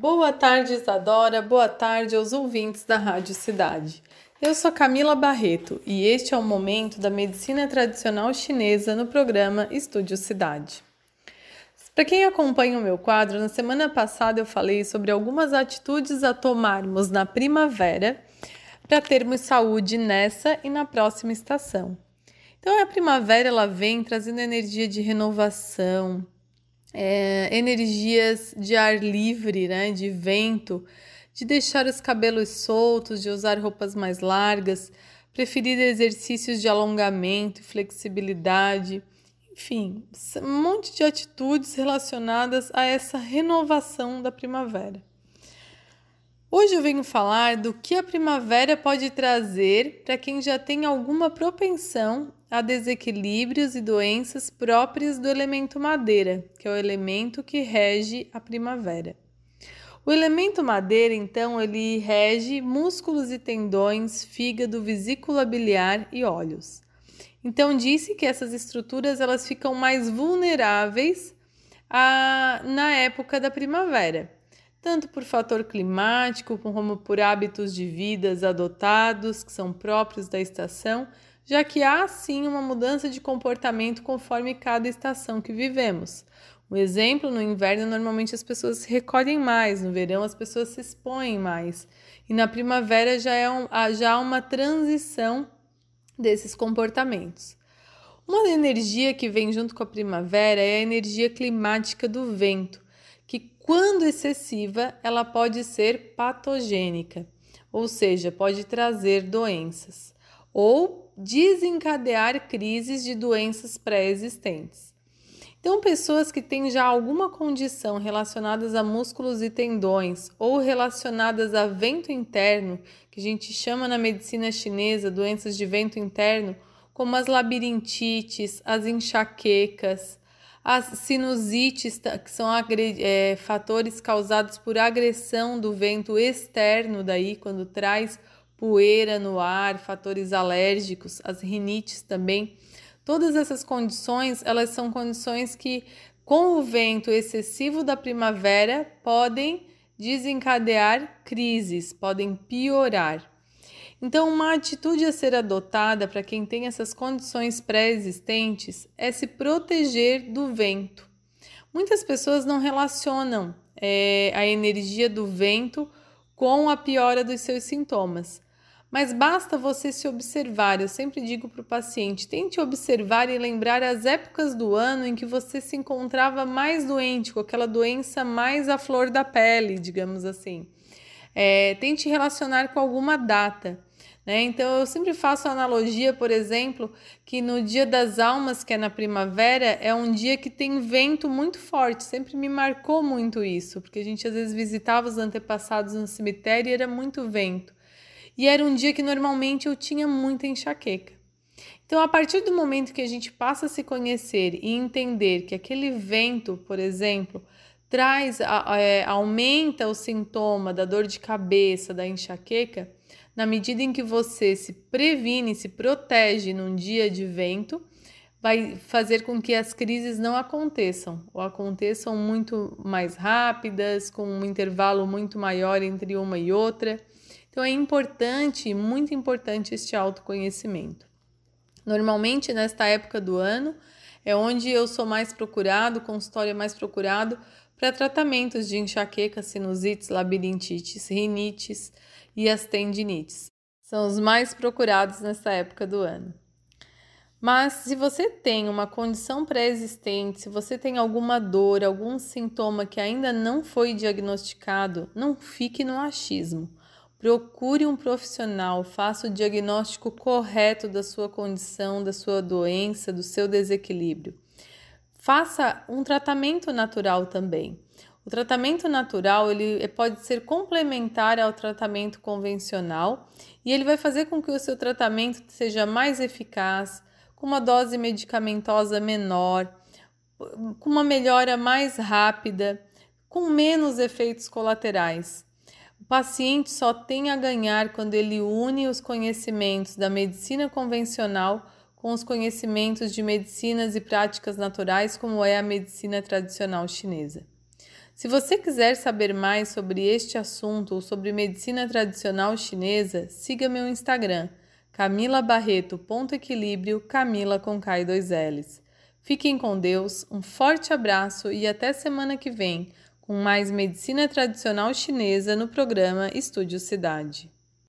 Boa tarde, Isadora. Boa tarde aos ouvintes da Rádio Cidade. Eu sou Camila Barreto e este é o momento da medicina tradicional chinesa no programa Estúdio Cidade. Para quem acompanha o meu quadro, na semana passada eu falei sobre algumas atitudes a tomarmos na primavera para termos saúde nessa e na próxima estação. Então a primavera ela vem trazendo energia de renovação, é, energias de ar livre, né, de vento, de deixar os cabelos soltos, de usar roupas mais largas, preferir exercícios de alongamento flexibilidade, enfim, um monte de atitudes relacionadas a essa renovação da primavera. Hoje eu venho falar do que a primavera pode trazer para quem já tem alguma propensão a desequilíbrios e doenças próprias do elemento madeira, que é o elemento que rege a primavera. O elemento madeira, então, ele rege músculos e tendões, fígado, vesícula biliar e olhos. Então disse que essas estruturas elas ficam mais vulneráveis a, na época da primavera tanto por fator climático como por hábitos de vidas adotados que são próprios da estação, já que há sim uma mudança de comportamento conforme cada estação que vivemos. Um exemplo, no inverno normalmente as pessoas se recolhem mais, no verão as pessoas se expõem mais, e na primavera já, é um, já há uma transição desses comportamentos. Uma energia que vem junto com a primavera é a energia climática do vento, quando excessiva, ela pode ser patogênica, ou seja, pode trazer doenças ou desencadear crises de doenças pré-existentes. Então, pessoas que têm já alguma condição relacionadas a músculos e tendões ou relacionadas a vento interno, que a gente chama na medicina chinesa doenças de vento interno, como as labirintites, as enxaquecas, as sinusites, que são é, fatores causados por agressão do vento externo, daí quando traz poeira no ar, fatores alérgicos, as rinites também. Todas essas condições, elas são condições que, com o vento excessivo da primavera, podem desencadear crises, podem piorar. Então, uma atitude a ser adotada para quem tem essas condições pré-existentes é se proteger do vento. Muitas pessoas não relacionam é, a energia do vento com a piora dos seus sintomas. Mas basta você se observar. Eu sempre digo para o paciente: tente observar e lembrar as épocas do ano em que você se encontrava mais doente, com aquela doença mais à flor da pele, digamos assim. É, tente relacionar com alguma data. Né? Então, eu sempre faço a analogia, por exemplo, que no Dia das Almas, que é na primavera, é um dia que tem vento muito forte. Sempre me marcou muito isso, porque a gente às vezes visitava os antepassados no cemitério e era muito vento. E era um dia que normalmente eu tinha muita enxaqueca. Então, a partir do momento que a gente passa a se conhecer e entender que aquele vento, por exemplo, traz, é, aumenta o sintoma da dor de cabeça, da enxaqueca, na medida em que você se previne, se protege num dia de vento, vai fazer com que as crises não aconteçam, ou aconteçam muito mais rápidas, com um intervalo muito maior entre uma e outra. Então é importante, muito importante este autoconhecimento. Normalmente nesta época do ano é onde eu sou mais procurado, consultório é mais procurado para tratamentos de enxaqueca, sinusites, labirintites, rinites, e as tendinites. São os mais procurados nessa época do ano. Mas se você tem uma condição pré-existente, se você tem alguma dor, algum sintoma que ainda não foi diagnosticado, não fique no achismo. Procure um profissional, faça o diagnóstico correto da sua condição, da sua doença, do seu desequilíbrio. Faça um tratamento natural também. O tratamento natural ele pode ser complementar ao tratamento convencional e ele vai fazer com que o seu tratamento seja mais eficaz, com uma dose medicamentosa menor, com uma melhora mais rápida, com menos efeitos colaterais. Paciente só tem a ganhar quando ele une os conhecimentos da medicina convencional com os conhecimentos de medicinas e práticas naturais, como é a medicina tradicional chinesa. Se você quiser saber mais sobre este assunto ou sobre medicina tradicional chinesa, siga meu Instagram, camilabarreto.equilíbrio, Camila com K dois L's. Fiquem com Deus, um forte abraço e até semana que vem com mais medicina tradicional chinesa no programa Estúdio Cidade.